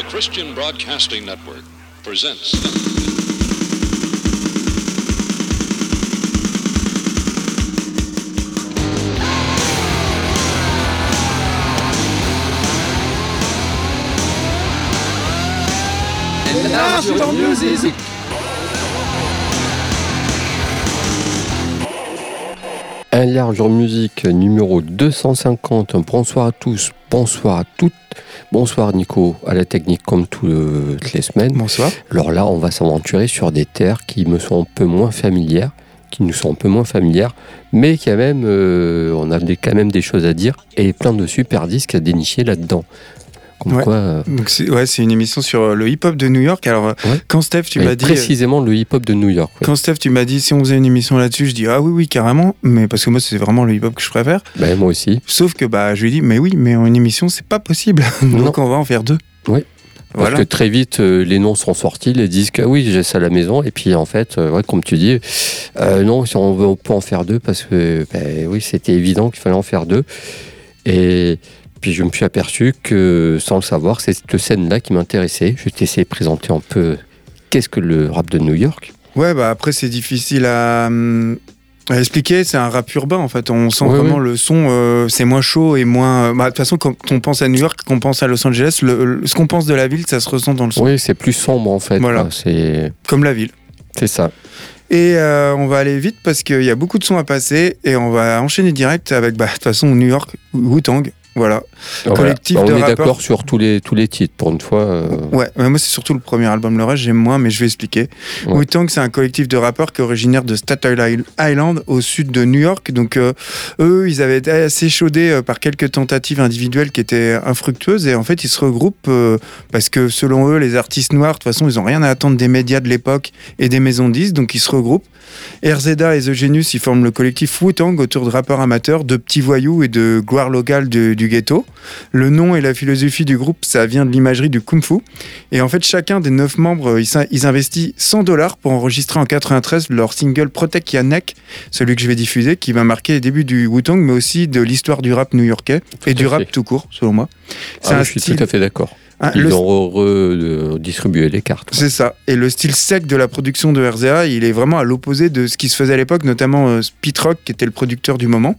The Christian Broadcasting Network presents. Music. Un large musique numéro 250. Bonsoir à tous, bonsoir à toutes. Bonsoir Nico, à la technique comme toutes les semaines. Bonsoir. Alors là, on va s'aventurer sur des terres qui me sont un peu moins familières, qui nous sont un peu moins familières, mais quand même, euh, on a des- quand même des choses à dire et plein de super disques à dénicher là-dedans. Comme Ouais. quoi, euh, Donc c'est ouais, c'est une émission sur euh, le hip-hop de New York. Alors euh, Ouais. quand Steph tu m'as dit précisément le hip-hop de New York. quand Steph tu m'as dit si on faisait une émission là-dessus, je dis ah oui oui carrément, mais parce que moi c'est vraiment le hip-hop que je préfère. Ben, moi aussi. Sauf que bah je lui ai dit mais oui mais en une émission c'est pas possible. Donc on va en faire deux. Oui. Parce Voilà. que très vite, euh, les noms sont sortis, les disques, ah oui, j'ai ça à la maison. Et puis en fait, euh, ouais, comme tu dis, euh, non, on, veut, on peut en faire deux parce que, ben, oui, c'était évident qu'il fallait en faire deux. Et puis je me suis aperçu que, sans le savoir, c'est cette scène-là qui m'intéressait. Je t'ai essayé de présenter un peu qu'est-ce que le rap de New York. Ouais bah après c'est difficile à, hum, à expliquer. C'est un rap urbain en fait. On sent Ouais, vraiment ouais. le son. euh, c'est moins chaud et moins. bah, De toute façon quand on pense à New York, qu'on pense à Los Angeles, le- le- ce qu'on pense de la ville ça se ressent dans le son. Oui, c'est plus sombre en fait. Voilà. C'est Comme la ville. c'est ça. Et euh, on va aller vite parce qu'il y a beaucoup de sons à passer et on va enchaîner direct avec, bah, de toute façon, New York, Wu-Tang. Voilà. Collectif Voilà. de on est d'accord sur tous les, tous les titres pour une fois. euh, Ouais, mais moi c'est surtout le premier album. Le reste j'aime moins, mais je vais expliquer. Ouais. Wu-Tang, c'est un collectif de rappeurs qui est originaire de Staten Island, au sud de New York. Donc euh, eux, ils avaient été assez chaudés euh, par quelques tentatives individuelles qui étaient infructueuses. Et en fait, ils se regroupent euh, parce que selon eux, les artistes noirs, de toute façon, ils ont rien à attendre des médias de l'époque et des maisons de disques. Donc ils se regroupent. RZA et The Genius, ils forment le collectif Wu-Tang autour de rappeurs amateurs, de petits voyous et de gloire locale de- du ghetto. Le nom et la philosophie du groupe, ça vient de l'imagerie du kung fu. Et en fait, chacun des neuf membres, euh, ils, investissent 100 dollars pour enregistrer en 93 leur single Protect Your Neck, celui que je vais diffuser, qui va marquer les débuts du Wu-Tang, mais aussi de l'histoire du rap new-yorkais et du rap tout court, selon moi. C'est ah, un je suis style- tout à fait d'accord. hein, Ils le- ont redistribué les cartes. C'est ça. Et le style sec de la production de RZA, il est vraiment à l'opposé de ce qui se faisait à l'époque, notamment euh, Pete Rock, qui était le producteur du moment.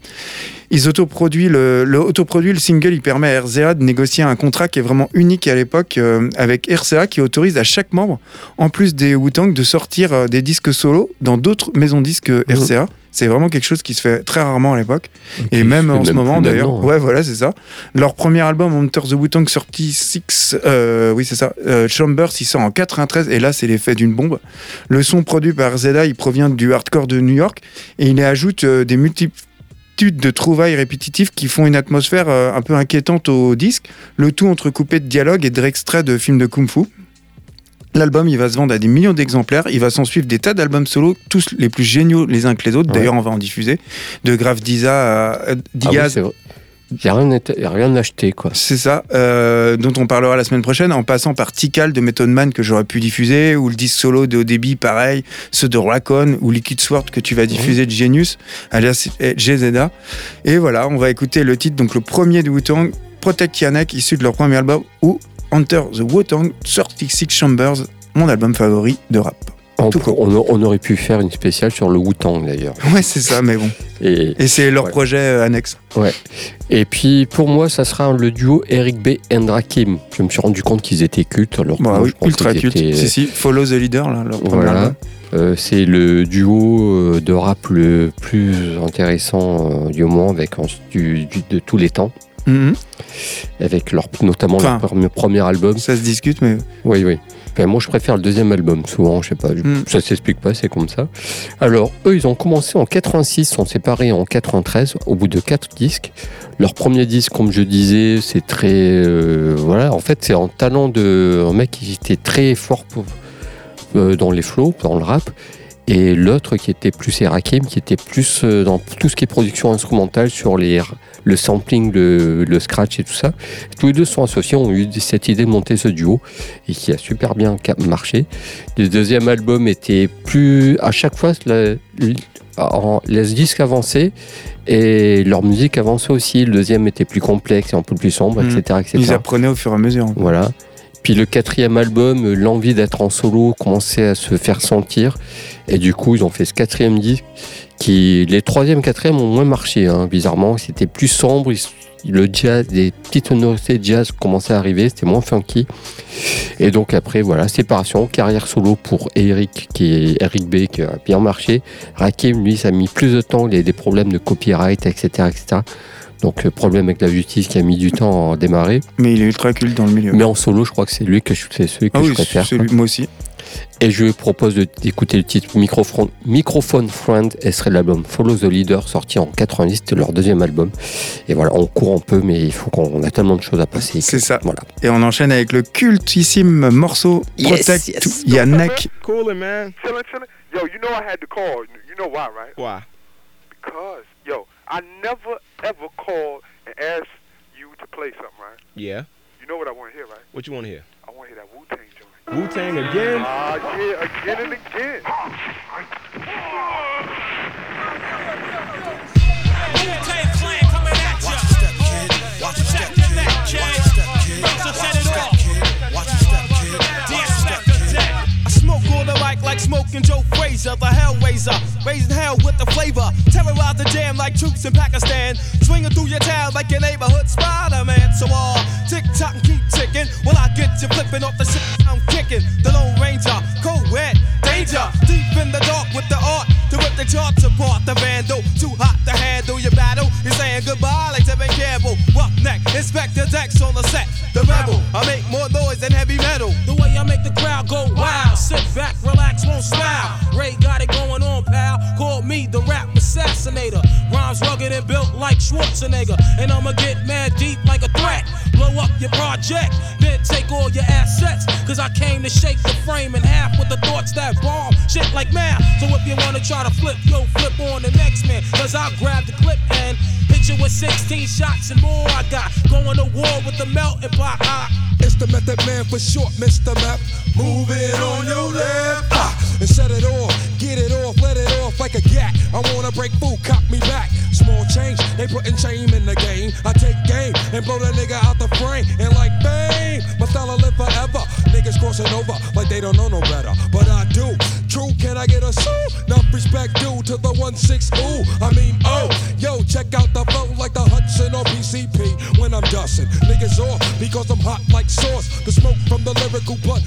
Ils autoproduisent le, le, autoproduit le single, il permet à RZA de négocier un contrat qui est vraiment unique à l'époque euh, avec RCA qui autorise à chaque membre, en plus des Wu-Tang, de sortir euh, des disques solo dans d'autres maisons disques Mhm. RCA. C'est vraiment quelque chose qui se fait très rarement à l'époque. Et même en ce moment d'ailleurs. hein. Ouais, voilà, c'est ça. Leur premier album, Hunter the Wu-Tang, sorti 6, euh, oui, c'est ça. Euh, Chambers, il sort en 93, et là, c'est l'effet d'une bombe. Le son produit par Zeda, il provient du hardcore de New York, et il y ajoute euh, des de trouvailles répétitives qui font une atmosphère euh, un peu inquiétante au disque, le tout entrecoupé de dialogues et d'extraits de films de kung-fu. L'album, il va se vendre à des millions d'exemplaires. Il va s'en suivre des tas d'albums solo, tous les plus géniaux les uns que les autres. Ouais. D'ailleurs, on va en diffuser. De Graf Diza à euh, Ah oui. Il n'y a rien, rien acheté, quoi. c'est ça, euh, dont on parlera la semaine prochaine, en passant par Tikal de Method Man que j'aurais pu diffuser, ou le disque solo de Débit, pareil, ceux de Racon, ou Liquid Sword que tu vas diffuser de Genius, alias eh, GZA. Et voilà, on va écouter le titre, donc le premier de Wu-Tang, Protect Yanek, issu de leur premier album, ou Enter the Wu-Tang, 36 Chambers, mon album favori de rap. On, Tout peut- on- on aurait pu faire une spéciale sur le Wu-Tang, d'ailleurs. Ouais, c'est ça, mais bon. Et, Et c'est leur Ouais. projet euh, annexe. et puis, pour moi, ça sera le duo Eric B. and Rakim. Je me suis rendu compte qu'ils étaient cultes. Alors Bah moi, oui, je ultra qu'ils culte. étaient- Si, si, Follow the Leader, là, leur Voilà. Euh, c'est le duo euh, de rap le plus intéressant euh, du moment, avec du- du- de tous les temps. Mhm. Avec leur, notamment Enfin. leur premier, premier album. Ça se discute, mais Oui, oui. Enfin, moi, je préfère le deuxième album, souvent, je sais pas. Mm. Ça s'explique pas, c'est comme ça. Alors, eux, ils ont commencé en 86, sont séparés en 93, au bout de quatre disques. Leur premier disque, comme je disais, c'est très. euh, voilà, en fait, c'est un talent de. Un mec qui était très fort pour- euh, dans les flows, dans le rap. Et l'autre qui était plus Erakim, qui était plus euh, dans tout ce qui est production instrumentale sur les, le sampling, le, le scratch et tout ça. Tous les deux sont associés, ont eu cette idée de monter ce duo et qui a super bien marché. Le deuxième album était plus. À chaque fois, la, en, les disques avançaient et leur musique avançait aussi. Le deuxième était plus complexe et un peu plus sombre, etc. etc. ils apprenaient au fur et à mesure. Voilà. Puis le quatrième album, l'envie d'être en solo commençait à se faire sentir. Et du coup, ils ont fait ce quatrième disque qui, les troisième, quatrième ont moins marché, hein, bizarrement. C'était plus sombre. Le jazz, des petites sonorités de jazz commençaient à arriver. C'était moins funky. Et donc après, voilà, séparation, carrière solo pour Eric, qui est Eric B, qui a bien marché. Rakim, lui, ça a mis plus de temps. Il y a des problèmes de copyright, etc., etc. Donc euh, problème avec la justice qui a mis du temps à démarrer. Mais il est ultra culte dans le milieu. Mais en solo, je crois que c'est lui que je, c'est celui que ah je oui, préfère. c'est lui, moi aussi. Et je propose d'écouter le titre Microphone, Microphone Friend, et ce serait l'album Follow the Leader, sorti en 90, c'était leur deuxième album. Et voilà, on court un peu, mais il faut qu'on on a tellement de choses à passer. C'est ça. Voilà. Et on enchaîne avec le cultissime morceau Yes, Protect yes. to Yannick. Coolin', man. Chillin', chillin'. Yo, you know I had to call. You know why, right? Why? Because, yo, I never ever called and asked you to play something, right? Yeah. You know what I want to hear, right? What you want to hear? I want to hear that Wu Tang joint. Wu Tang again? Ah, yeah, again and again. Wu-Tang Clan coming at ya. Protect your neck, kid. So On the mic like smoking Joe Frazier, the Hellraiser, raising hell with the flavor. Terrorize the jam like troops in Pakistan, swinging through your town like your neighborhood Spider-Man. So all tick tock and keep ticking. When I get you flipping off the shit I'm kicking, the Lone Ranger, co-ed, danger, deep in the dark with the art to rip the charts apart. The vandal, too hot to handle your battle. You're saying goodbye like Tevin Campbell. Roughneck, inspector decks on the set. The rebel, I make more noise than heavy metal. The way I make the crowd go wild. Sit back, relax, won't smile. Ray got it going on, pal. Call me the rap assassinator. Rhymes rugged and built like Schwarzenegger. And I'ma get mad deep like a threat. Blow up your project, then take all your assets. Cause I came to shake the frame in half with the thoughts that bomb shit like math. So if you wanna try to flip, yo, flip on the next man. Cause I'll grab the clip and hit you with 16 shots and more. I got going to war with the melting pot. It's the method man for short, Mr. Map. Move it on your left. Ah, and set it off. Get it off, let it off like a gat. I wanna break food, cop me back. Small change, they putting shame in the game. I take game and blow that nigga out the frame. And like bang, my style live forever. Niggas crossing over like they don't know no better. But I do. To the 1-6 ooh. I mean, oh, yo, check out the flow like the Hudson or PCP when I'm dusting. Niggas off because I'm hot like sauce. The smoke from the lyrical blunt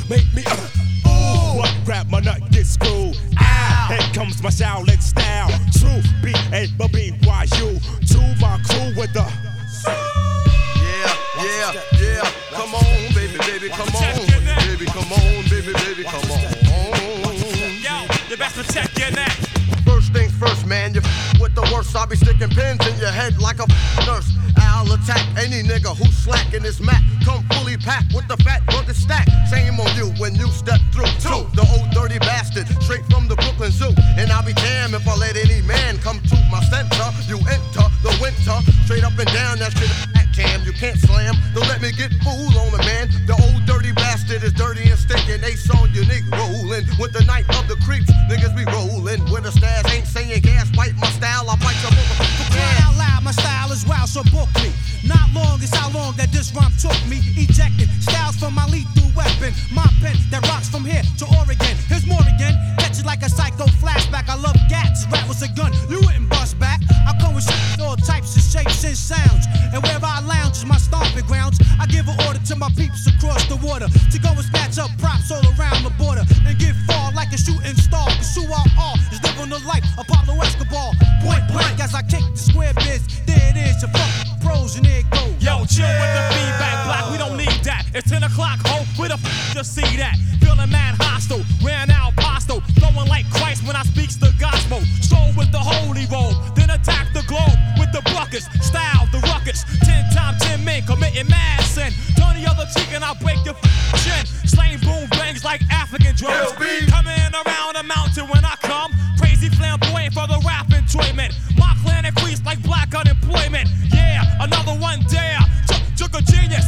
times 10 men committing mass sin. Turn the other cheek and I'll break your f- chin. Slaying boom bangs like African drums. Coming around the mountain when I come. Crazy flamboyant for the rap enjoyment. My clan increased like black unemployment. Yeah, another one there. Took, took a genius,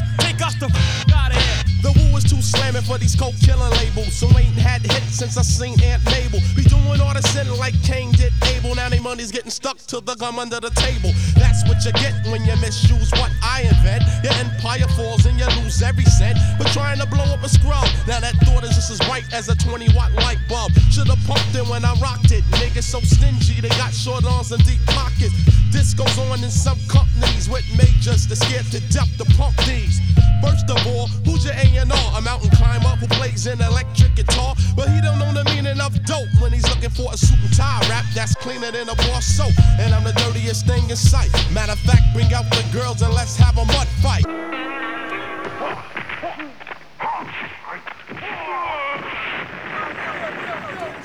too slamming for these coke killing labels. So ain't had hits since I seen Aunt Mabel. Be doing all the sin like Cain did Abel. Now they money's getting stuck to the gum under the table. That's what you get when you misuse what I invent. Your empire falls and you lose every cent. But trying to blow up a scrub. Now that thought is just as bright as a 20 watt light bulb. Should've pumped it when I rocked it. Niggas so stingy, they got short arms and deep pockets. This goes on in some companies with majors that scared to death to pump these. First of all, who's your A&R? A mountain climber who plays an electric guitar, but he don't know the meaning of dope when he's looking for a suit and tie rap that's cleaner than a bar soap. And I'm the dirtiest thing in sight. Matter of fact, bring out the girls and let's have a mud fight.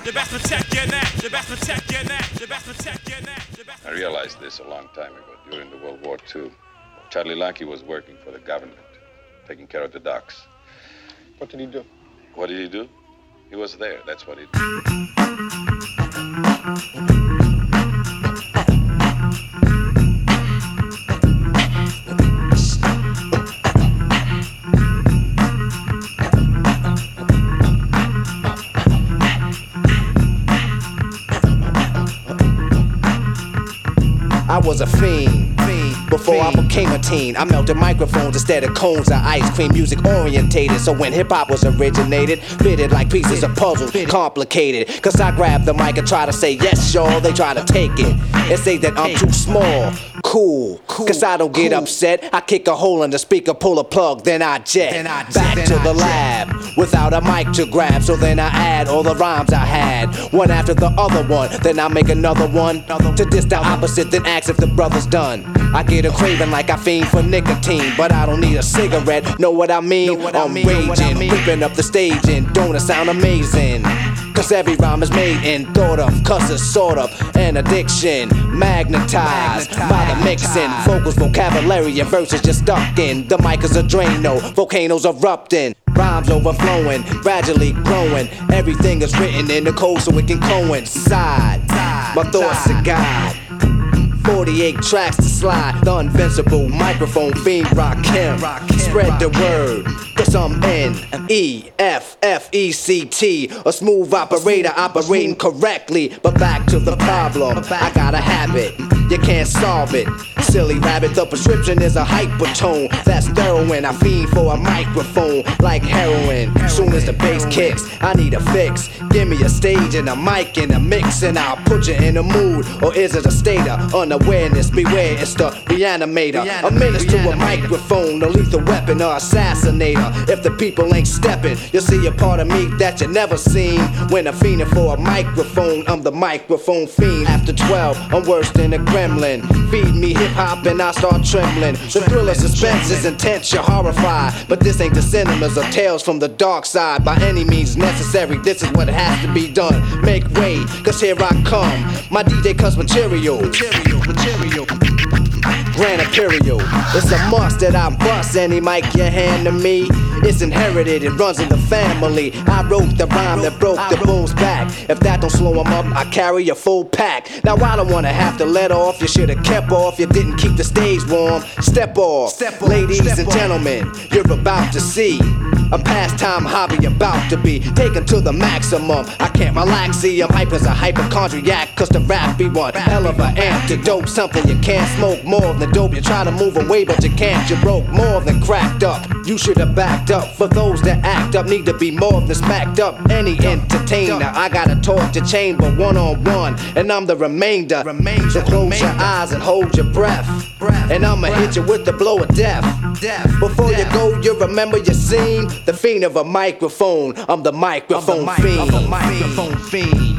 The best protect your neck. The best protect your neck. The best protect your neck. The best I realized this a long time ago during the World War II. Charlie Lackey was working for the government, taking care of the docks. What did he do? What did he do? He was there. That's what he did. I was a fiend. Before I became a teen, I melted microphones instead of cones of ice cream. Music orientated, so when hip hop was originated, fitted like pieces of puzzle, complicated. Cause I grab the mic and try to say yes, y'all. They try to take it and say that I'm too small. Cool, cause I don't get upset. I kick a hole in the speaker, pull a plug, then I jet. Back to the lab without a mic to grab. So then I add all the rhymes I had, one after the other one. Then I make another one to diss the opposite, then ask if the brother's done. I get a craving like I fiend for nicotine, but I don't need a cigarette. Know what I mean? What I'm raging, ripping up the stage, and don't it sound amazing? Cause every rhyme is made and thought of, cause it's sort of an addiction. Magnetized by the mixing, vocals, vocabulary, and verses just stuck in. The mic is a Drano, volcanoes erupting. Rhymes overflowing, gradually growing. Everything is written in the code so it can coincide. My thoughts to God. 48 tracks to slide. The invincible microphone fiend rock him. Spread the word. Cause I'm N E F F E C T. A smooth operator operating correctly. But back to the problem. I got a habit. You can't solve it. Silly rabbit, the prescription is a hypertone. That's heroin. I fiend for a microphone like heroin. Soon as the bass kicks, I need a fix. Give me a stage and a mic and a mix, and I'll put you in a mood. Or is it a state of unawareness? Beware, it's the reanimator. A menace to a microphone, a lethal weapon or assassinator. If the people ain't stepping, you'll see a part of me that you never seen. When I'm fiending for a microphone, I'm the microphone fiend. After 12, I'm worse than a gremlin. Feed me hip hop and I start trembling. The thrill of suspense is intense, you're horrified. But this ain't the cinemas or tales from the dark side. By any means necessary, this is what has to be done. Make way, cause here I come. My DJ cuts material. Material, material. Grand Imperial. It's a must that I bust any mic you hand to me. It's inherited, it runs in the family. I wrote the rhyme that broke the bull's back. If that don't slow him up, I carry a full pack. Now I don't wanna have to let off. You should've kept off. You didn't keep the stage warm. Step off, step ladies and gentlemen. You're about to see. A pastime hobby about to be taken to the maximum. I can't relax, see, I'm hype as a hypochondriac, cause the rap be one hell of an antidote. Something you can't smoke more than dope. You try to move away, but you can't. You broke more than cracked up. You should have backed up. For those that act up, need to be more than smacked up. Any entertainer, I gotta talk to chamber one on one, and I'm the remainder. So close your eyes and hold your breath. And I'ma hit you with the blow of death. Before you go, you remember your scene. The fiend of a microphone. I'm the microphone fiend. The microphone fiend.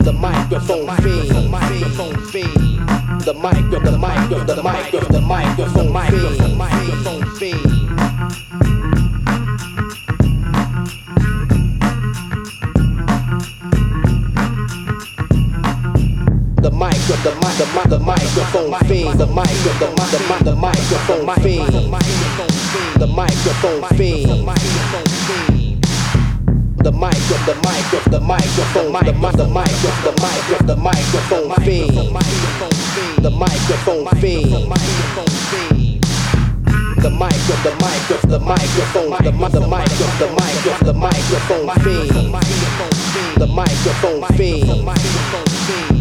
The microphone fiend. The microphone fiend. The micro, the micro, the micro, the. Microphone fiend. The micro, the mic, the mic, the microphone fiend. The micro, the mic, the mic, the microphone fiend. The microphone fiend. The micro, the micro, the microphone, the mic, the micro, the micro, the microphone fiend. The microphone fiend. the mic, the mic, the microphone, the mic, the mic, the mic, the microphone fiend, the microphone fiend.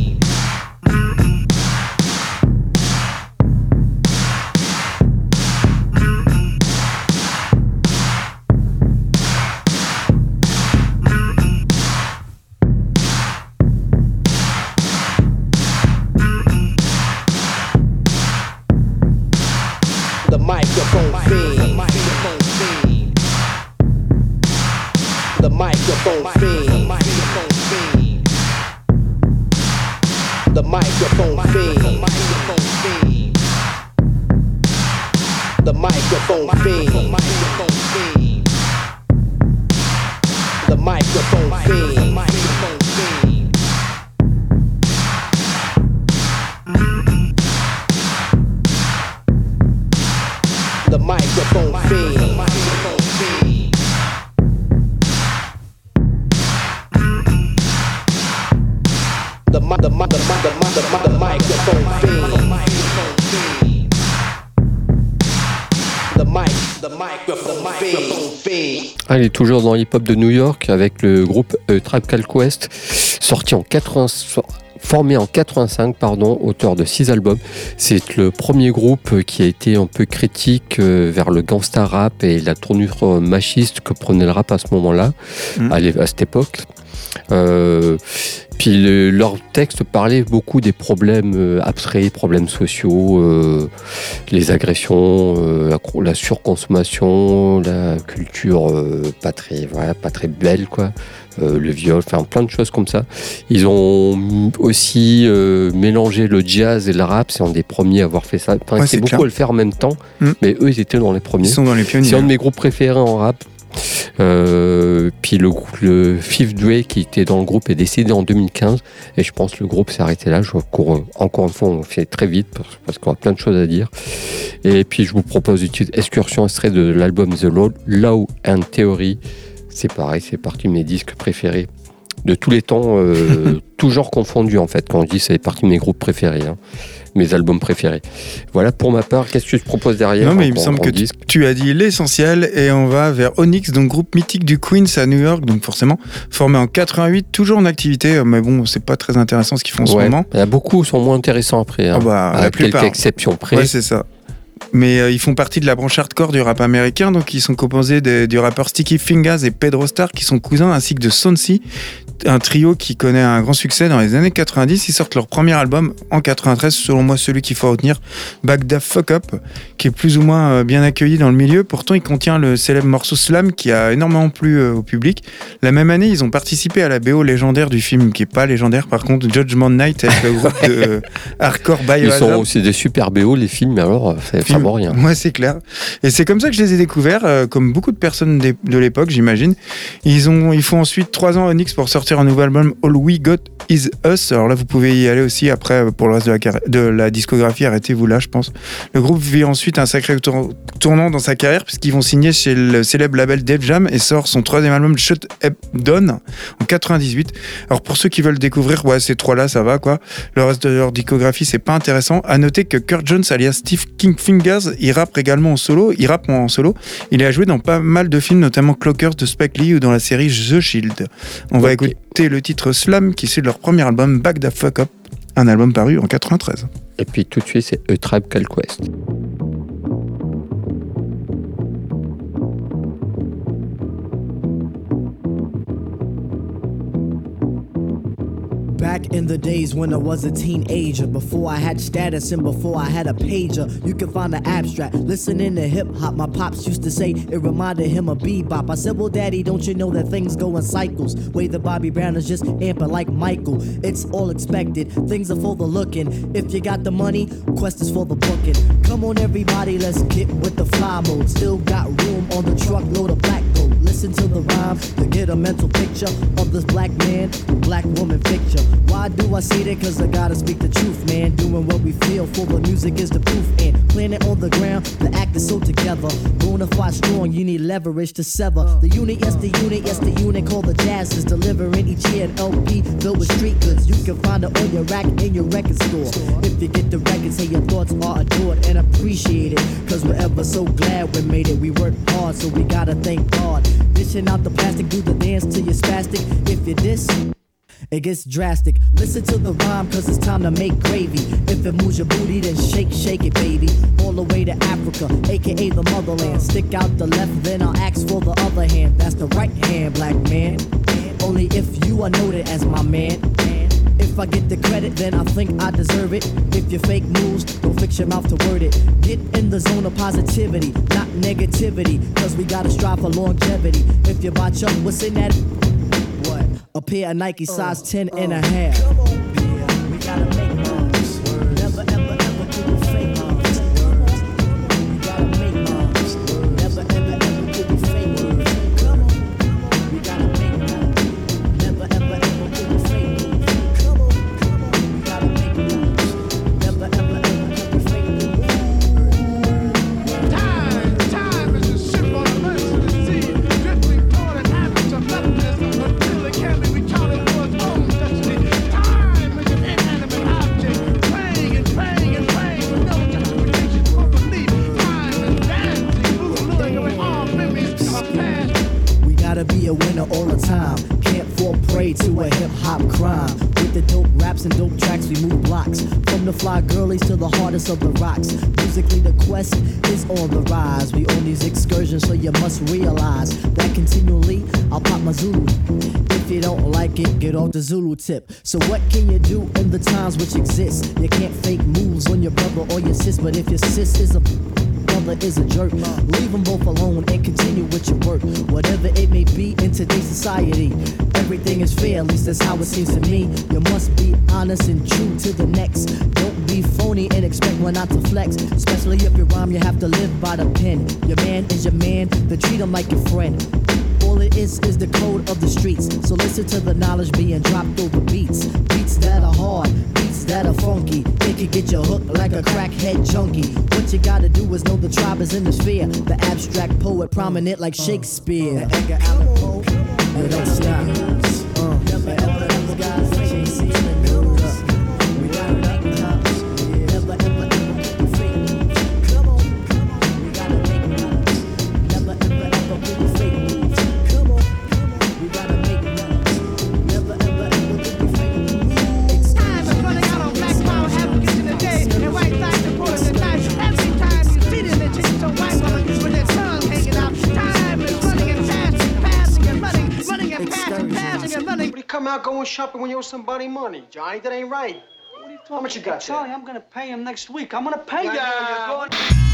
Microphone il est toujours dans l'hip-hop de New York avec le groupe euh, Called Quest, sorti en 80, formé en 85, pardon, auteur de six albums. C'est le premier groupe qui a été un peu critique euh, vers le gangsta rap et la tournure euh, machiste que prenait le rap à ce moment-là, Mhm. à, cette époque. Euh, puis le- leur texte parlait beaucoup des problèmes abstraits, problèmes sociaux, euh, les agressions, euh, la, la surconsommation, la culture pas très, voilà, pas très belle, quoi. Euh, le viol, enfin plein de choses comme ça. Ils ont aussi euh, mélangé le jazz et le rap, c'est un des premiers à avoir fait ça. Enfin, Ouais, c'est beaucoup clair. à le faire en même temps, Mm. mais eux, ils étaient dans les premiers. Ils sont dans les pionniers. C'est un de mes groupes préférés en rap. Euh, puis le, Fifth Dre qui était dans le groupe est décédé en 2015 et je pense que le groupe s'est arrêté là. Je cours, encore une fois, on fait très vite parce, parce qu'on a plein de choses à dire. Et puis je vous propose une petite excursion extrait de l'album The Law, Law and Theory. C'est pareil, c'est partie de mes disques préférés de tous les temps, euh, toujours confondus en fait. Quand je dis c'est partie de mes groupes préférés, hein, mes albums préférés. Voilà pour ma part. Qu'est-ce que je propose derrière Non, mais il me semble que tu, disque? tu as dit l'essentiel et on va vers Onyx, donc groupe mythique du Queens à New York, donc forcément formé en 88, toujours en activité, euh, mais bon, c'est pas très intéressant ce qu'ils font en Ouais, ce moment. Il y a beaucoup sont moins intéressants après. hein. Ah bah, à la quelques plupart. exceptions près. Ouais, c'est ça. Mais euh, ils font partie de la branche hardcore du rap américain, donc ils sont composés du rappeur Sticky Fingers et Pedro Star, qui sont cousins, ainsi que de Sonsi, un trio qui connaît un grand succès dans les années 90. Ils sortent leur premier album en 93, selon moi celui qu'il faut retenir, Bagdad Fuck Up, qui est plus ou moins euh, bien accueilli dans le milieu. Pourtant, il contient le célèbre morceau Slam, qui a énormément plu euh, au public. La même année, ils ont participé à la BO légendaire du film, qui est pas légendaire par contre, Judgment Night, avec le groupe de hardcore Ils Biohazard. sont aussi des super BO, les films, mais alors, ça Film. vaut rien. Ouais, c'est clair. Et c'est comme ça que je les ai découverts, euh, comme beaucoup de personnes de l'époque, j'imagine. Ils, ont, ils font ensuite trois ans à Onyx pour sortir un nouvel album, All We Got Is Us. Alors là, vous pouvez y aller aussi après euh, pour le reste de la, carri- de la discographie. Arrêtez-vous là, je pense. Le groupe vit ensuite un sacré tour- tournant dans sa carrière, puisqu'ils vont signer chez le célèbre label Def Jam et sort son troisième album, Shut Up Down, en 98. Alors pour ceux qui veulent découvrir, ouais, ces trois-là, ça va quoi. Le reste de leur discographie, c'est pas intéressant. À noter que Kurt Jones, alias Steve King Il rappe également en solo. Il rappe en solo. Il a joué dans pas mal de films, notamment Clockers de Spike Lee ou dans la série The Shield. On va écouter le titre Slam, qui est de leur premier album, Back the Fuck Up, un album paru en 93. Et puis tout de suite, c'est A Tribe Called Quest. Back in the days when I was a teenager, before I had status and before I had a pager, you can find the abstract. Listening to hip hop, my pops used to say it reminded him of bebop. I said, Well, daddy, don't you know that things go in cycles? Way the Bobby Brown is just amping like Michael. It's all expected, things are for the looking. If you got the money, quest is for the booking. Come on, everybody, let's get with the fly mode. Still got room on the truckload of black. Listen to the rhyme to get a mental picture of this black man, black woman picture. Why do I say that? Cause I gotta speak the truth, man. Doing what we feel for the music is the proof. And planet on the ground, the act is so together. Bonafide strong, you need leverage to sever. The unit, yes, the unit, yes, the unit called the jazz is delivering each year an LP filled with street goods. You can find it on your rack in your record store. If you get the records, say your thoughts are adored and appreciated. Cause we're ever so glad we made it. We worked hard, so we gotta thank God. Dishing out the plastic, do the dance till you're spastic. If you diss, it gets drastic. Listen to the rhyme, cause it's time to make gravy. If it moves your booty, then shake, shake it, baby. All the way to Africa, aka the motherland. Stick out the left, then I'll ask for the other hand. That's the right hand, black man. Only if you are noted as my man. If I get the credit, then I think I deserve it. If you fake moves, don't fix your mouth to word it. Get in the zone of positivity, not negativity. Cause we gotta strive for longevity. If you botch up, what's in that? What? A pair of Nike size uh, 10 and a uh, half. The hardest of the rocks. Musically, the quest is on the rise. We on these excursions, so you must realize that continually I'll pop my Zulu. If you don't like it, get off the Zulu tip. So, what can you do in the times which exist? You can't fake moves on your brother or your sis, but if your sis is a brother is a jerk. Leave them both alone and continue with your work. Whatever it may be in today's society, everything is fair, at least that's how it seems to me. You must be honest and true to the next. Don't be phony and expect one not to flex. Especially if you rhyme, you have to live by the pen. Your man is your man, then treat him like your friend. All it is is the code of the streets. So listen to the knowledge being dropped over beats. Beats that are beats that are funky. It can get you hooked like a crackhead junkie. What you gotta do is know the tribe is in the sphere. The abstract poet prominent like Shakespeare. Edgar Allan Poe. You don't stop. Shopping when you owe somebody money, Johnny? That ain't right. What are you talking How much you got? Charlie, I'm gonna pay him next week. I'm gonna pay you.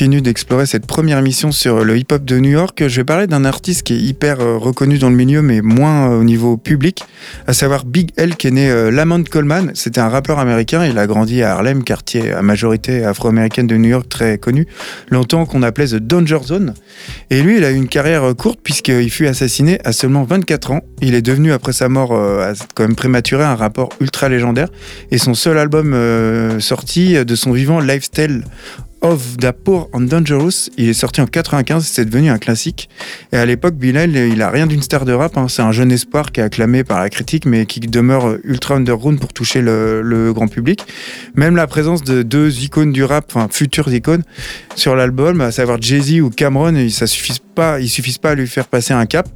Continue d'explorer cette première émission sur le hip-hop de New York. Je vais parler d'un artiste qui est hyper euh, reconnu dans le milieu, mais moins euh, au niveau public, à savoir Big L, qui est né euh, Lamont Coleman. C'était un rappeur américain. Il a grandi à Harlem, quartier à majorité afro-américaine de New York, très connu, longtemps qu'on appelait The Danger Zone. Et lui, il a eu une carrière euh, courte puisqu'il fut assassiné à seulement 24 ans. Il est devenu, après sa mort, euh, quand même prématuré, un rapport ultra légendaire. Et son seul album euh, sorti de son vivant, Lifestyle of the Poor and Dangerous. Il est sorti en 95, c'est devenu un classique. Et à l'époque, Bilal, il a rien d'une star de rap. hein. C'est un jeune espoir qui est acclamé par la critique, mais qui demeure ultra underground pour toucher le, le grand public. Même la présence de deux icônes du rap, enfin futures icônes, sur l'album, à savoir Jay-Z ou Cameron, ça suffit pas, il suffisent pas à lui faire passer un cap.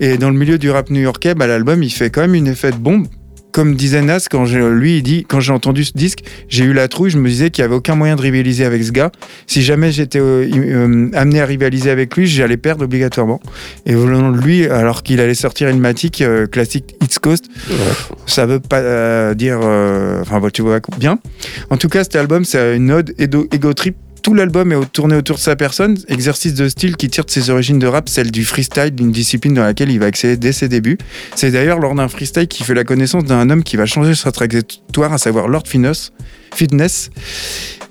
Et dans le milieu du rap new-yorkais, bah, l'album, il fait quand même une effet de bombe comme disait Nas, quand j'ai- lui il dit, quand j'ai entendu ce disque, j'ai eu la trouille, je me disais qu'il n'y avait aucun moyen de rivaliser avec ce gars. Si jamais j'étais euh, euh, amené à rivaliser avec lui, j'allais perdre obligatoirement. Et venant de lui, alors qu'il allait sortir une matique euh, classique East Coast, ça veut pas dire, enfin bon, tu vois bien. En tout cas, cet album, c'est une ode ego trip. Tout l'album est tourné autour de sa personne, exercice de style qui tire de ses origines de rap, celle du freestyle, d'une discipline dans laquelle il va exceller dès ses débuts. C'est d'ailleurs lors d'un freestyle qu'il fait la connaissance d'un homme qui va changer sa trajectoire, à savoir Lord Fitness. Fitness.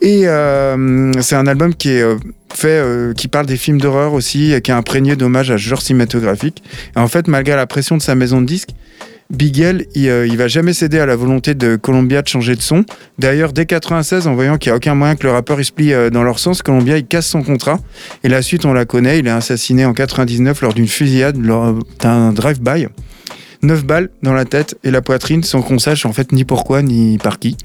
Et euh, c'est un album qui est euh, fait, euh, qui parle des films d'horreur aussi, qui est imprégné d'hommages à ce genre cinématographique. Et en fait, malgré la pression de sa maison de disques, Big L, il, euh, il va jamais céder à la volonté de Columbia de changer de son. D'ailleurs, dès 96, en voyant qu'il n'y a aucun moyen que le rappeur il se plie euh, dans leur sens, Columbia il casse son contrat. Et la suite, on la connaît. Il est assassiné en 99 lors d'une fusillade, lors d'un drive-by. 9 balles dans la tête et la poitrine sans qu'on sache en fait ni pourquoi ni par qui.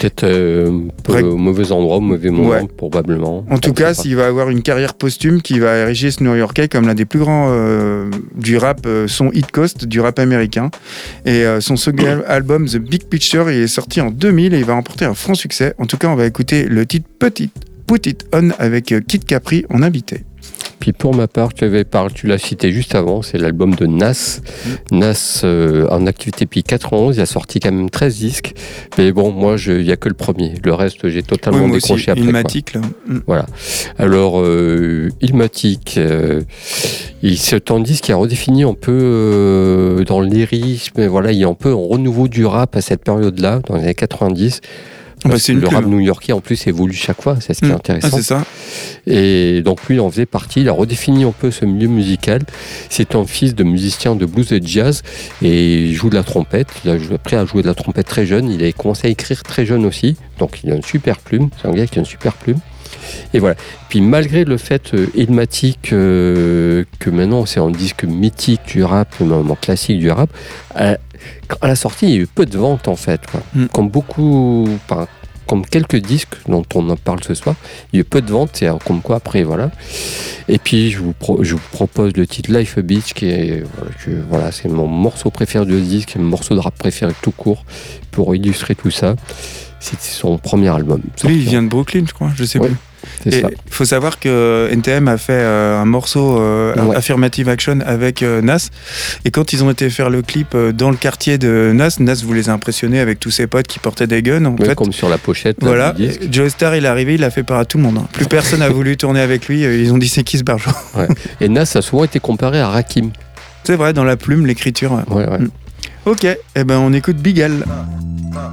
Peut-être euh, peu au mauvais endroit, au mauvais moment, Ouais. probablement. En tout cas, s'il va avoir une carrière posthume qui va ériger ce New-Yorkais comme l'un des plus grands euh, du rap, euh, son hit coast, du rap américain. Et son second album, The Big Picture, il est sorti en 2000 et il va remporter un franc succès. En tout cas, on va écouter le titre Petit, Put It On avec Kid Capri en invité. Puis pour ma part, tu, avais parlé, tu l'as cité juste avant, c'est l'album de Nas. Nas, euh, en activité depuis 91, il a sorti quand même 13 disques. Mais bon, moi, il n'y a que le premier. Le reste, j'ai totalement Oui, moi aussi, décroché après. quoi. Ilmatic, là. Mm. Voilà. Alors, euh, Ilmatic, euh, il- c'est un disque qui a redéfini un peu euh, dans le lyrisme. Voilà, il y a un peu un renouveau du rap à cette période-là, dans les années 90. Bah, le rap new-yorkais en plus évolue chaque fois, c'est ce qui est mm. ah, intéressant. Ah, c'est ça. Et donc lui, il en faisait partie, il a redéfini un peu ce milieu musical. C'est un fils de musicien de blues et de jazz et il joue de la trompette. Il a appris à jouer de la trompette très jeune, il a commencé à écrire très jeune aussi, donc il a une super plume, c'est un gars qui a une super plume. Et voilà. Puis malgré le fait euh, énigmatique euh, que maintenant c'est un disque mythique du rap, un moment classique du rap, euh, à la sortie, il y a eu peu de ventes en fait. Mm. Comme beaucoup, comme quelques disques dont on en parle ce soir, il y a eu peu de ventes, c'est comme quoi après, voilà. Et puis je vous, propose le titre Life a Beach, qui est, voilà, c'est mon morceau préféré de disque, mon morceau de rap préféré tout court, pour illustrer tout ça. C'est son premier album. Lui, il vient de Brooklyn, je crois, je sais ouais. plus. Il faut savoir que euh, NTM a fait euh, un morceau. Euh, Affirmative Action avec Nas. Et quand ils ont été faire le clip dans le quartier de Nas, Nas vous voulait impressionner avec tous ses potes qui portaient des guns. En ouais. Comme sur la pochette. Voilà. Joe Star, il est arrivé, il a fait part à tout le monde. Hein. Plus personne n'a voulu tourner avec lui. Ils ont dit c'est qui ce barjo? Et Nas a souvent été comparé à Rakim. C'est vrai, dans la plume, l'écriture. Ouais, ouais. Mm. Ok, eh ben on écoute Bigal. Ah.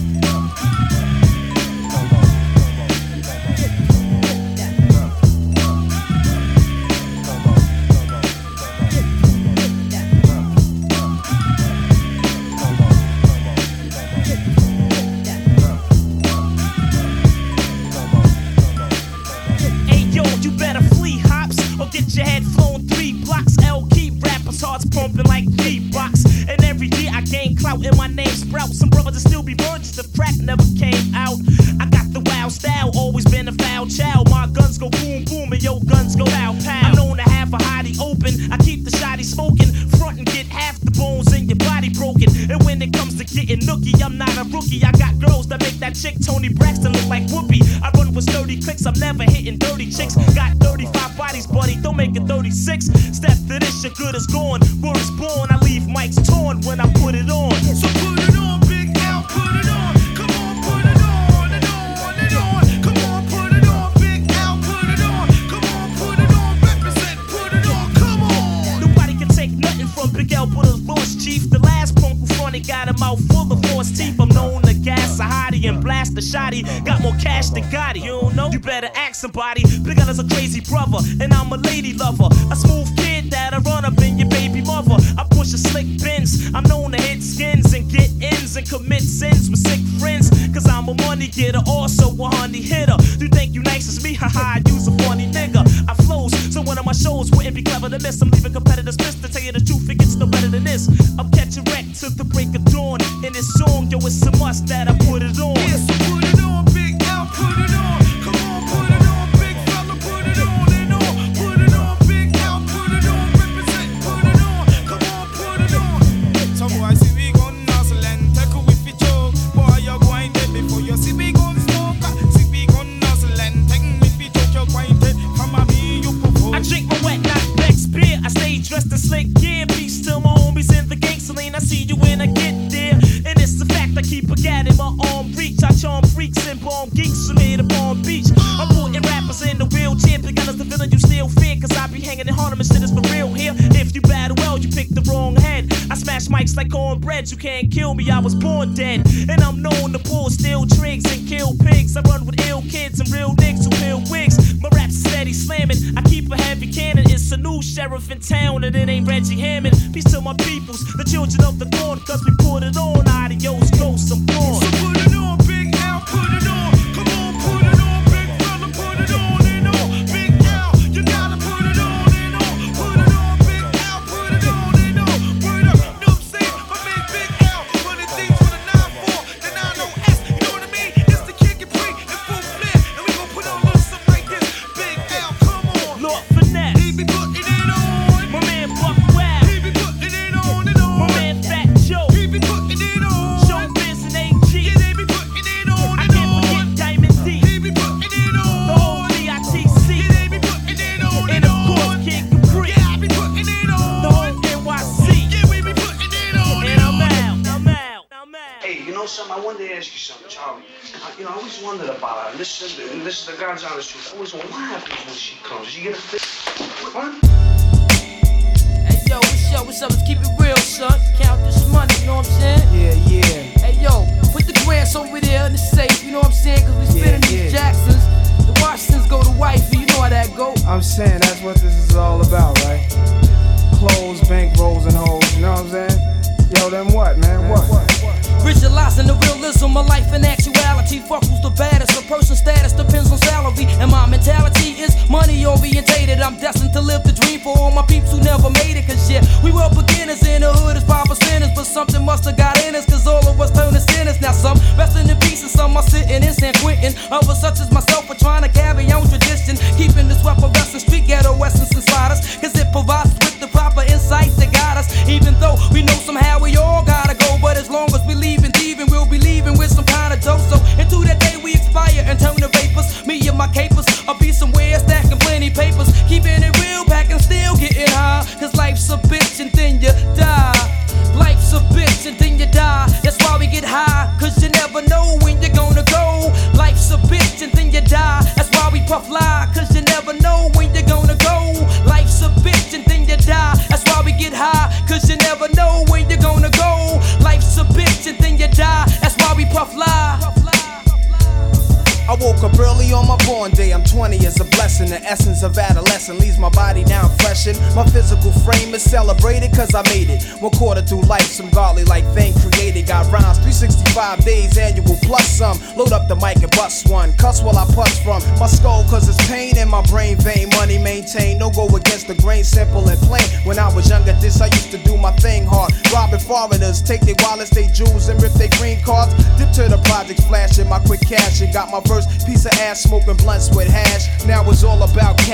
you're dead.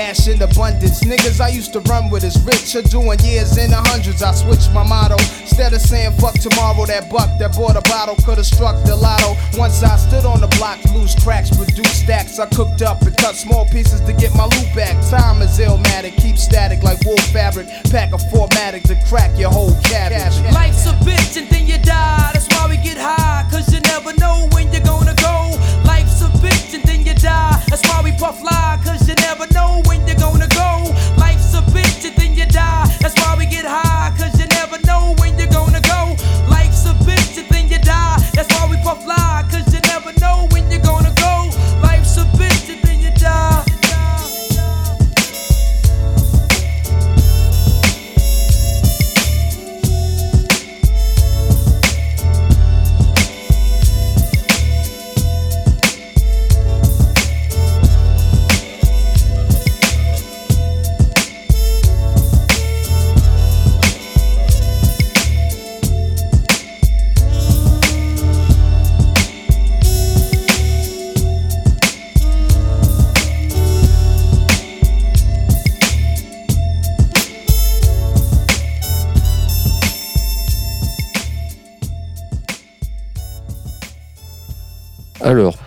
Cash in abundance. Niggas I used to run with is rich or doing years in the hundreds. I switched my motto. Instead of saying fuck tomorrow, that buck that bought a bottle could have struck the lotto. Once I stood on the block, loose cracks, produce stacks. I cooked up and cut small pieces to get my loot back. Time is illmatic, keep static like wool fabric. Pack a formatic to crack your whole cabbage. Life's a bitch and then you die. That's why we get high. Cause you never know when you're gonna go. Life's a bitch and then you die. That's why we puff lie. Cause know when you're gonna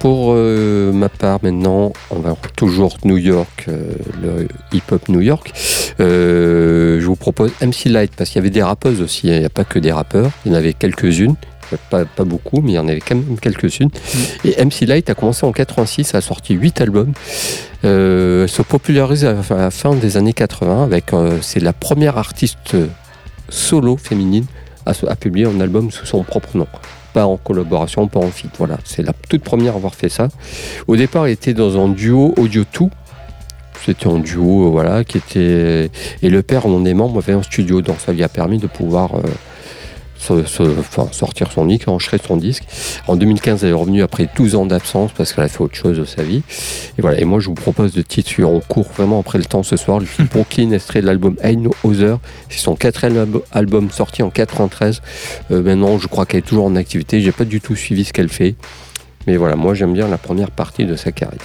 pour euh, ma part, maintenant, on va toujours New York, euh, le hip-hop New York. Euh, je vous propose MC Light, parce qu'il y avait des rappeuses aussi, hein, il n'y a pas que des rappeurs, il y en avait quelques-unes. Pas, pas beaucoup, mais il y en avait quand même quelques-unes. Et MC Light a commencé en 86, a sorti 8 albums. Elle se popularise à la fin des années 80 avec, c'est la première artiste solo féminine à, à publier un album sous son propre nom pas en collaboration, pas en feat. Voilà, c'est la toute première à avoir fait ça. Au départ, il était dans un duo Audio 2. C'était un duo, euh, voilà, qui était. Et le père, on des membres, avait un studio, donc ça lui a permis de pouvoir euh, se- se- enfin, sortir son disque, enregistrer son disque. En 2015, elle est revenue après 12 ans d'absence parce qu'elle a fait autre chose de sa vie. Et voilà. Et moi, je vous propose de titres sur on court vraiment après le temps ce soir. Le film Brooklyn, extrait de l'album Ain't No Other. C'est son quatrième alb- album sorti en 93. Euh, maintenant, je crois qu'elle est toujours en activité. J'ai pas du tout suivi ce qu'elle fait. Mais voilà, moi, j'aime bien la première partie de sa carrière.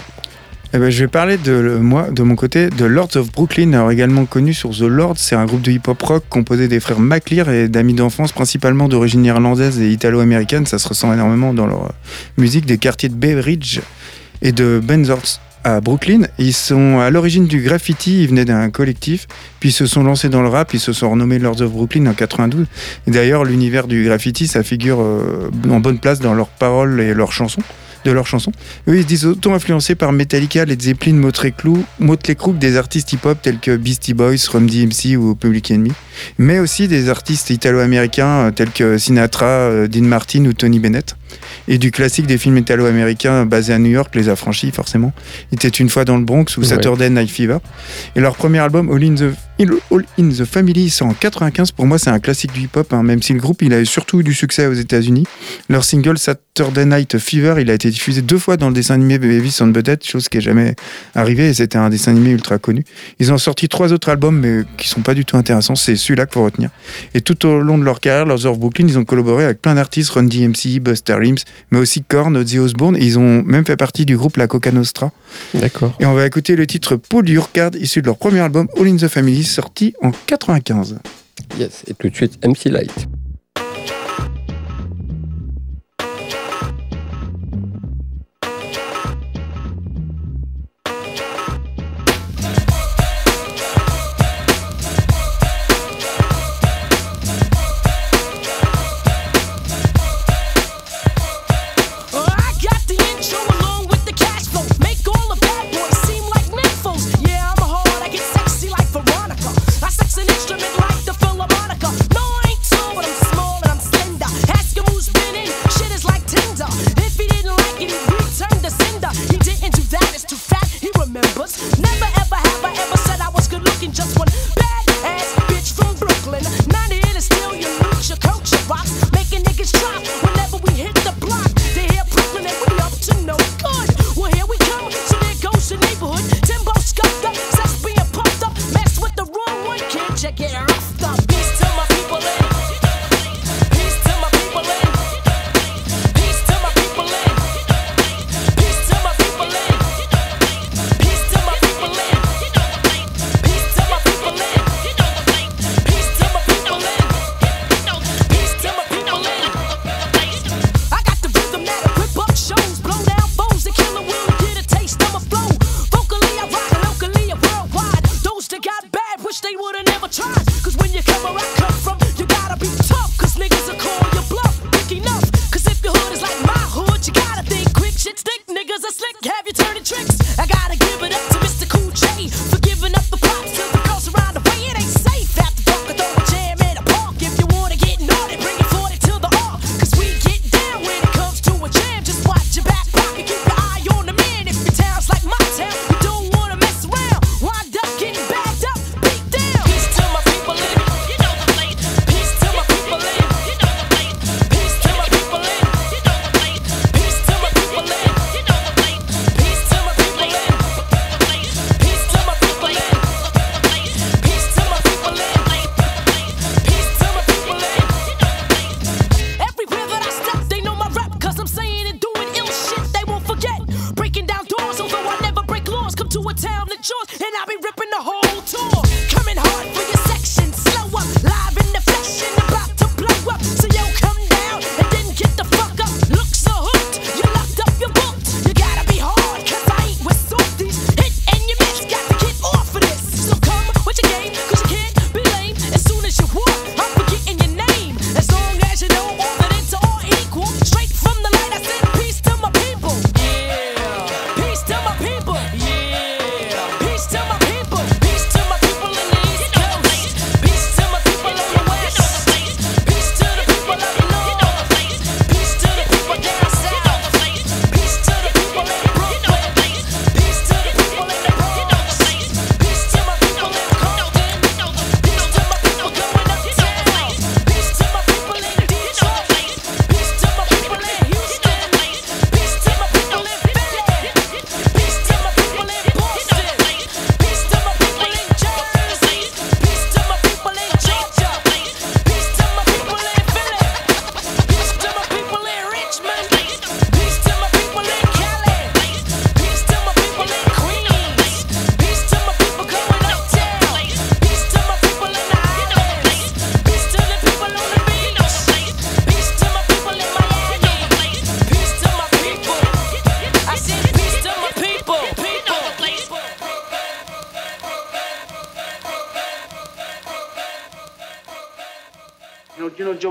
Eh ben, je vais parler de moi, de mon côté, de Lords of Brooklyn, alors également connu sur The Lords. C'est un groupe de hip-hop rock composé des frères McLear et d'amis d'enfance, principalement d'origine irlandaise et italo-américaine. Ça se ressent énormément dans leur euh, musique des quartiers de Bay Ridge et de Benzorts à Brooklyn. Ils sont à l'origine du graffiti, ils venaient d'un collectif, puis ils se sont lancés dans le rap, ils se sont renommés Lords of Brooklyn en 92. Et d'ailleurs, l'univers du graffiti, ça figure euh, en bonne place dans leurs paroles et leurs chansons de leurs chansons. Eux, ils se disent auto-influencés par Metallica, les Zeppelin, Motley Crue, des artistes hip-hop tels que Beastie Boys, Run DMC ou Public Enemy, mais aussi des artistes italo-américains euh, tels que Sinatra, euh, Dean Martin ou Tony Bennett et du classique des films italo-américains basés à New York, Les Affranchis, forcément. Il était une fois dans le Bronx ou Saturday Night Fever. Et leur premier album, All in the, All in the Family, c'est en 95. Pour moi, c'est un classique du hip-hop, hein, même si le groupe il a surtout eu du succès aux États-Unis. Leur single Saturday Night Fever, il a été diffusé deux fois dans le dessin animé Beavis and Butthead, chose qui est jamais arrivée, et c'était un dessin animé ultra connu. Ils ont sorti trois autres albums, mais qui sont pas du tout intéressants. C'est celui-là qu'il faut retenir. Et tout au long de leur carrière, leurs œuvres Brooklyn, ils ont collaboré avec plein d'artistes, Run DMC, Buster mais aussi Korn, Ozzy Osbourne. Ils ont même fait partie du groupe La Coca Nostra. D'accord. Et on va écouter le titre Paul Hurkard, issu de leur premier album All in the Family, sorti en 95. Yes, et tout de suite MC Light.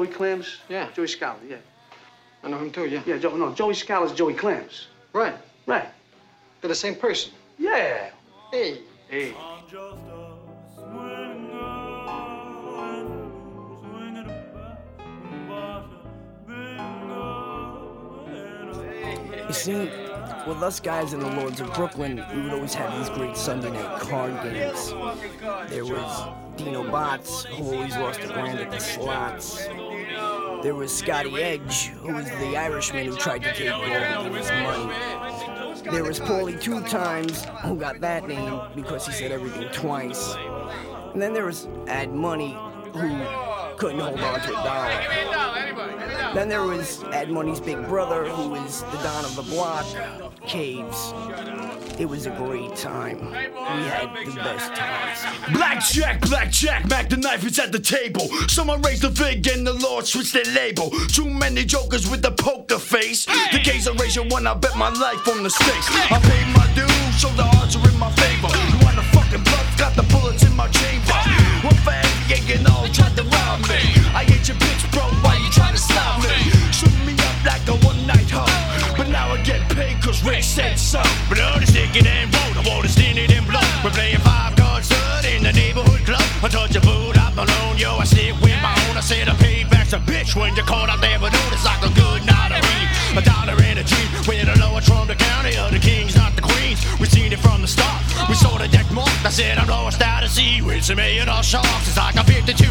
Joey Clams? Yeah. Joey Scala, yeah. I know him too, yeah. Yeah, Joe, no, Joey Scala's Joey Clams. Right. Right. They're the same person. Yeah. Hey. Hey. You see, with us guys in the Lords of Brooklyn, we would always have these great Sunday night card games. There was Dino Bots, who always lost a grand at the slots. There was Scotty Edge, who was the Irishman who tried to take gold give us money. There was Paulie Two Times, who got that name because he said everything twice. And then there was Ad Money, who couldn't hold on to a dollar. Then there was Ed Money's big brother, who was the Don of the Block, Caves. It was a great time. We had the best times. Blackjack, blackjack, Mac the knife is at the table. Someone raised the vig and the Lord switched their label. Too many jokers with the poker face. The gays are racial when I bet my life on the stakes. I paid my dues, so the odds are in my favor. You wanna fucking bluff, got the bullets in my chamber. For every and you all tried to rob me. I hate your bitch, bro, why you trying to stop me? Shoot me up like a one night hoe. But now I get paid cause Rick said so. But on the stick it and roll, I wanna it and blow. We're playing five cards stud in the neighborhood club. I touch a boot up alone, yo, I stick with my own. I said I paid back a bitch when you're caught out there, but notice like a good lottery. A dollar and a dream, with the lowest from the county of the kings, to me in a shock. It's like I'm 52.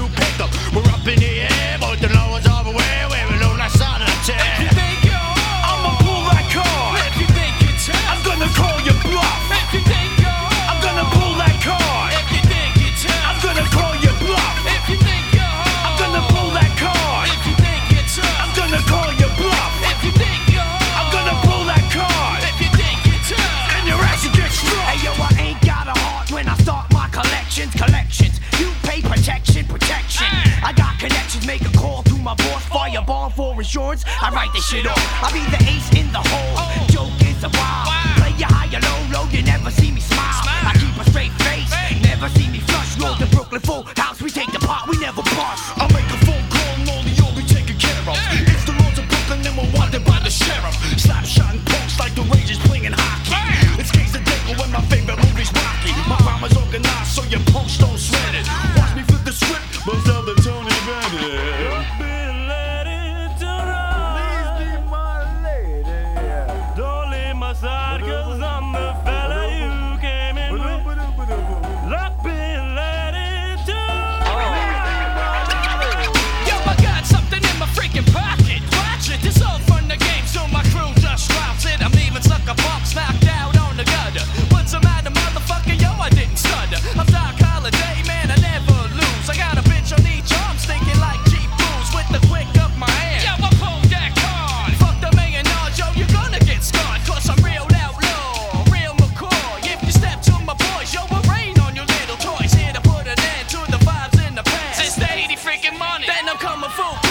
I'm a fool.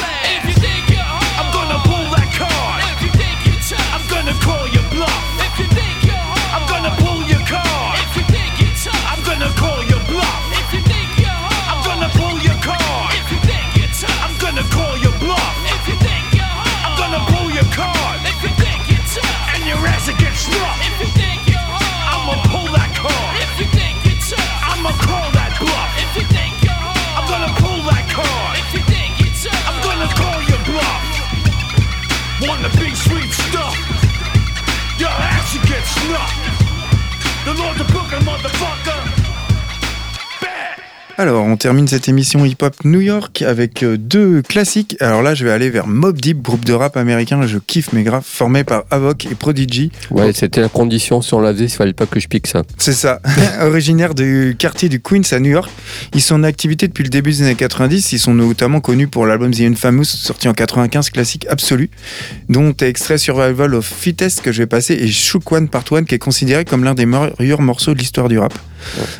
Alors, on termine cette émission hip-hop New York avec euh, deux classiques. Alors là, je vais aller vers Mob Deep, groupe de rap américain. Je kiffe mes graphes, formé par Avoc et Prodigy. Ouais, c'était la condition si on la faisait, il fallait pas que je pique ça. C'est ça. Originaire du quartier du Queens à New York. Ils sont en activité depuis le début des années 90. Ils sont notamment connus pour l'album The Infamous, sorti en 95, classique absolu, dont est extrait Survival of Fittest que je vais passer et Shook One Part One qui est considéré comme l'un des meilleurs morceaux de l'histoire du rap.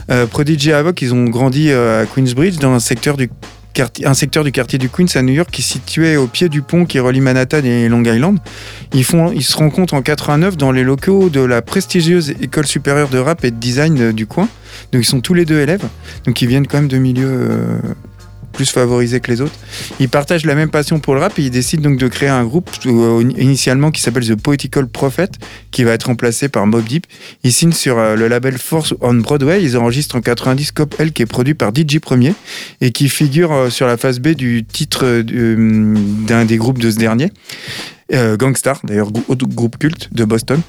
Euh, Prodigy et Avoc, ils ont grandi euh, à Queensbridge dans un secteur du quartier, du Queens à New York qui est situé au pied du pont qui relie Manhattan et Long Island. Ils, se rencontrent en 89 dans les locaux de la prestigieuse école supérieure de rap et de design euh, du coin. Donc ils sont tous les deux élèves. Donc ils viennent quand même de milieux plus favorisés que les autres. Ils partagent la même passion pour le rap et ils décident donc de créer un groupe euh, initialement qui s'appelle The Poetical Prophet, qui va être remplacé par Mob Deep. Ils signent sur euh, le label Force on Broadway. Ils enregistrent en 90 Cop L, qui est produit par DJ Premier et qui figure euh, sur la phase B du titre du- d'un des groupes de ce dernier. Euh, Gangstar, d'ailleurs autre groupe culte de Boston.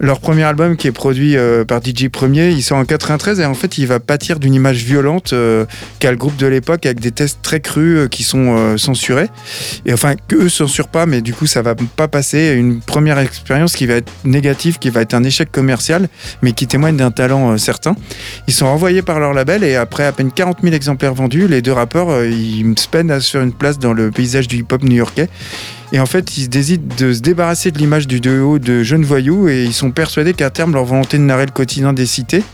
Leur premier album qui est produit euh, par DJ Premier, il sort en 93 et en fait il va pâtir d'une image violente euh, qu'a le groupe de l'époque avec des tests très crus euh, qui sont censurés. Et enfin que eux censurent pas mais du coup ça va pas passer. Une première expérience qui va être négative, qui va être un échec commercial mais qui témoigne d'un talent certain. Ils sont envoyés par leur label et après à peine 40 000 exemplaires vendus, les deux rappeurs ils se peinent à se faire une place dans le paysage du hip-hop new-yorkais. Et en fait, ils décident de se débarrasser de l'image du duo de jeunes voyous et ils sont persuadés qu'à terme, leur volonté de narrer le quotidien des cités.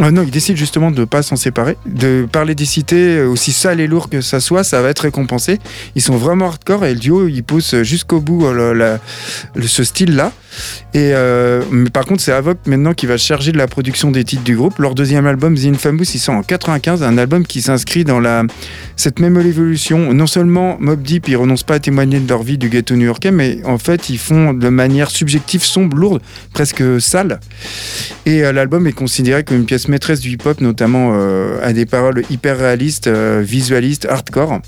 Euh, non, ils décident justement de ne pas s'en séparer, de parler des cités, euh, aussi sales et lourd que ça soit, ça va être récompensé. Ils sont vraiment hardcore et le duo, il pousse jusqu'au bout euh, ce style-là. Et euh, mais par contre, c'est Avoc maintenant qui va charger de la production des titres du groupe. Leur deuxième album, The Infamous, il sort en 95, un album qui s'inscrit dans la, cette même évolution. Non seulement Mob Deep, ils renoncent pas à témoigner de leur vie du ghetto new-yorkais, mais en fait, ils font de manière subjective, sombre, lourde, presque sale. Et l'album est considéré comme une pièce maîtresse du hip-hop, notamment euh, à des paroles hyper réalistes, euh, visualistes, hardcore.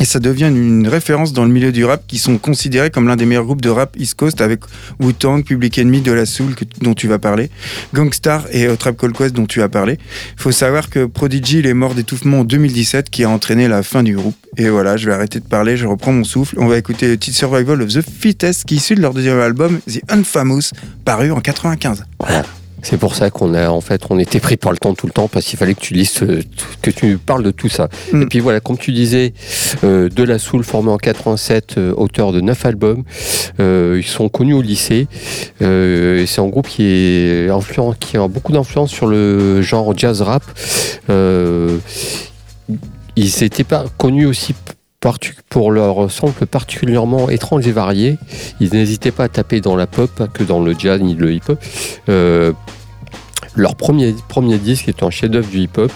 Et ça devient une référence dans le milieu du rap qui sont considérés comme l'un des meilleurs groupes de rap East Coast avec Wu-Tang, Public Enemy, De La Soul que- dont tu vas parler, Gangstar et euh, Trap Call Quest dont tu as parlé. Faut savoir que Prodigy il est mort d'étouffement en 2017 qui a entraîné la fin du groupe. Et voilà, je vais arrêter de parler, je reprends mon souffle. On va écouter le titre Survival of the Fittest qui est issu de leur deuxième album The Unfamous paru en 95. C'est pour ça qu'on a en fait on était pris par le temps tout le temps parce qu'il fallait que tu lises euh, que tu parles de tout ça. Mm. Et puis voilà, comme tu disais, euh, de la Soul formé en 87, euh, auteur de 9 albums, Euh, ils sont connus au lycée. Et c'est un groupe qui est influent, qui a beaucoup d'influence sur le genre jazz rap. Ils étaient pas connus aussi pour leur sample particulièrement étrange et varié. Ils n'hésitaient pas à taper dans la pop, que dans le jazz ni le hip-hop. Euh, leur premier, premier disque était un chef-d'œuvre du hip-hop.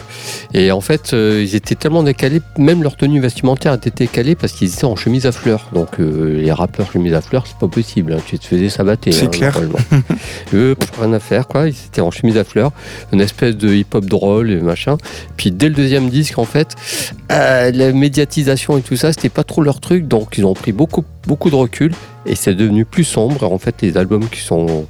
Et en fait, euh, ils étaient tellement décalés, même leur tenue vestimentaire était décalée parce qu'ils étaient en chemise à fleurs. Donc, euh, les rappeurs chemise à fleurs, c'est pas possible. hein. Tu te faisais sabater. C'est hein, clair. Eux, rien à faire, quoi. Ils étaient en chemise à fleurs, une espèce de hip-hop drôle et machin. Puis dès le deuxième disque, en fait, euh, la médiatisation et tout ça, c'était pas trop leur truc. Donc, ils ont pris beaucoup, beaucoup de recul et c'est devenu plus sombre. En fait, les albums qui sont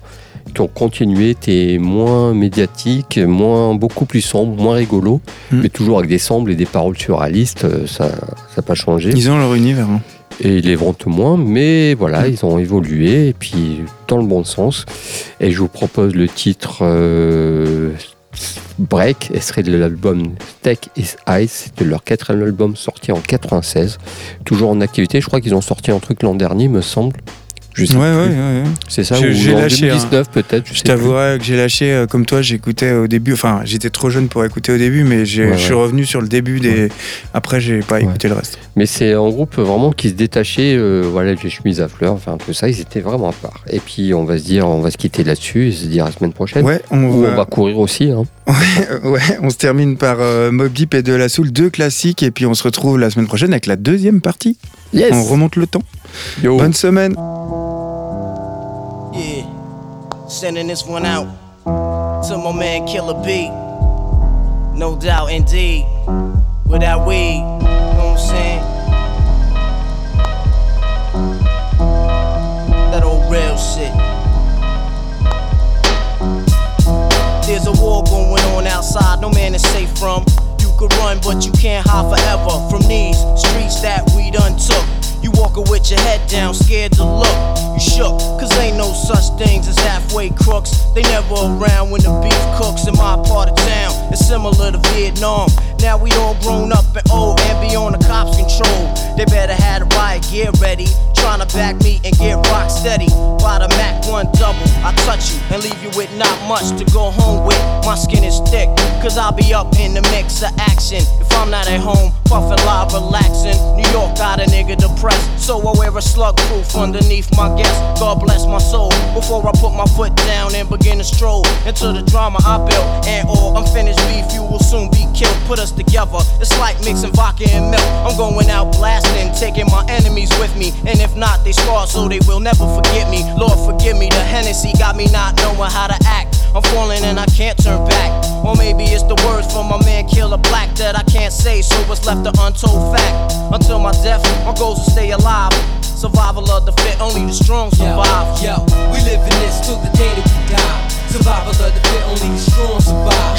qui ont continué étaient moins médiatiques, moins beaucoup plus sombres, moins rigolos, Mm. mais toujours avec des samples et des paroles surréalistes. euh, Ça, ça n'a pas changé. Ils ont leur univers. hein. Et ils les vendent moins, mais voilà, ils ont évolué, et puis dans le bon sens. Et je vous propose le titre euh, Break, et serait de l'album Steak is Ice, c'était leur quatrième album sorti en 96, toujours en activité. Je crois qu'ils ont sorti un truc l'an dernier, me semble. Je sais Ouais, ouais, plus. ouais, ouais. C'est ça, Je- ou j'ai en lâché, hein. 2019 peut-être. Je, Je t'avouerai que j'ai lâché, euh, comme toi, j'écoutais au début. Enfin, j'étais trop jeune pour écouter au début, mais j'ai- Ouais, je suis revenu sur le début des. Après, j'ai pas écouté le reste. Mais c'est un groupe vraiment qui se détachait, euh, voilà, les chemises à fleurs, enfin tout ça, ils étaient vraiment à part. Et puis on va se dire, on va se quitter là-dessus et se dire à la semaine prochaine. Ouais, on Ou va- on va courir aussi. Hein. Ouais, on se termine par euh, Mob Deep et De La Soul, deux classiques, et puis on se retrouve la semaine prochaine avec la deuxième partie. Yes. On remonte le temps. Bonne semaine. Yeah, sending this one out to my man Killer B. No doubt, indeed. Without weed, you know what I'm saying? That old real shit. There's a war going on outside, no man is safe from. Could run, but you can't hide forever from these streets that we done took. You walking with your head down, scared to look. You shook, cause ain't no such things as halfway crooks. They never around when the beef cooks in my part of town. It's similar to Vietnam. Now we all grown up and old and beyond the cops' control. They better have the riot gear ready. Trying to back me and get rock steady. By the Mac 1 double, I touch you and leave you with not much to go home with. My skin is thick, cause I'll be up in the mix of action. If I'm not at home, puffin' live, relaxing. New York got a nigga depressed, so I wear a slug proof underneath my guest. God bless my soul. Before I put my foot down and begin to stroll into the drama I built. And all unfinished beef, you will soon be killed. Put us together, it's like mixing vodka and milk. I'm going out blasting, taking my enemies with me. And if not, they scar so they will never forget me. Lord, forgive me, the Hennessy got me not knowing how to act. I'm falling and I can't turn back. Or maybe it's the words from my man Killer Black that I can't say, so what's left an untold fact. Until my death, my goals to stay alive. Survival of the fit, only the strong survive. Yo, we live in this till the day that we die. Survival of the fit, only the strong survive.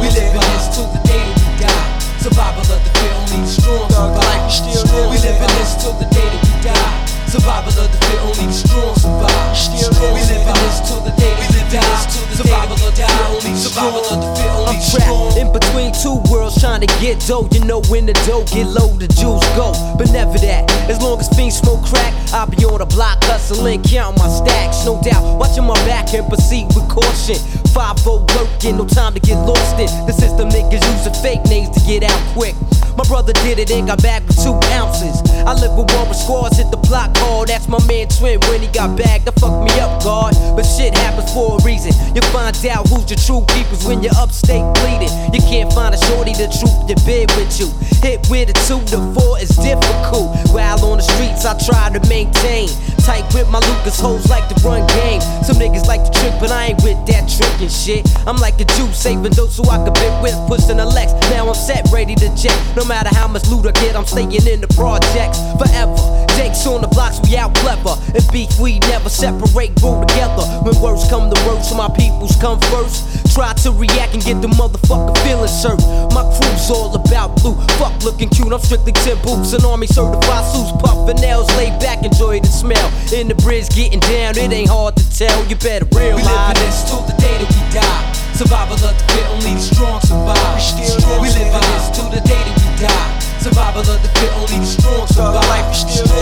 we live in this till the day that we die. Survival of the fit, only the strong survive. we live in this till the day that we die. Survival of the fit, only the strong survive. we live in this till the day we die. Survival of the fit, only the survival of the fit, only I'm strong. in between two worlds trying to get dough. You know when the dough get low, the juice go. But never that. As long as fiends smoke crack, I'll be on the block hustling, counting my stacks. No doubt, watching my back and proceed with caution. 5 working, no time to get lost in. The system niggas using fake names to get out quick. My brother did it and got back with two ounces. I live with one with squads, hit the block hard. That's my man Twin when he got back. That fucked me up, God. But shit happens for a reason. You find out who's your true keepers when you're upstate bleeding. You can't find a shorty to troop your bed with you. Hit with a two to four is difficult. While on the streets, I try to maintain. Tight with my Lucas hoes like to run game. Some niggas like to trick, but I ain't with that tricking shit. I'm like a Jew, saving those so I can bit with, pushing a Lex. Now I'm set, ready to jet. No matter how much loot I get, I'm staying in the projects forever. Jakes on the blocks, we out clever. And beef, we never separate, grow together. When words come to words, my peoples come first. Try to react and get the motherfucker feeling served. My crew's all about blue. Fuck looking cute, I'm strictly 10 boots and army certified suits. Puffin' nails, lay back, enjoy the smell. In the bridge, getting down, it ain't hard to tell. You better realize. We live this till the day that we die. Survival of the fit, only the strong survive. We live in this till the day that we die. Survival of the fit, only the strong survive.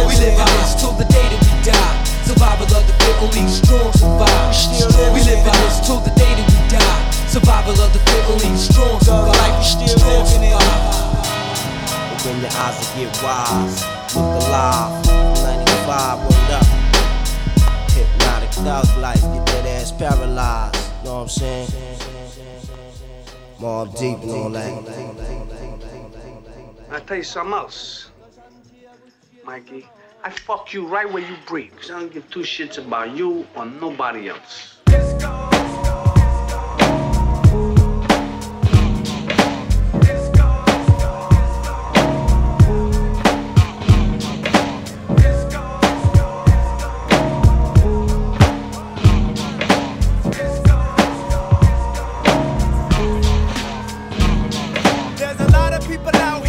We live in this till the day that we die. Survival of the fit, only the strong survive. We live in this till the day that we die. Survival of the fit, only the strong survive. Strong survive. Open your eyes and get wise. Look alive. 95, word up. Hypnotic thug life, get that ass paralyzed. Know what I'm saying? Mob deep and all that. I'll tell you something else, Mikey. I fuck you right where you breathe, 'cause I don't give two shits about you or nobody else. There's a lot of people out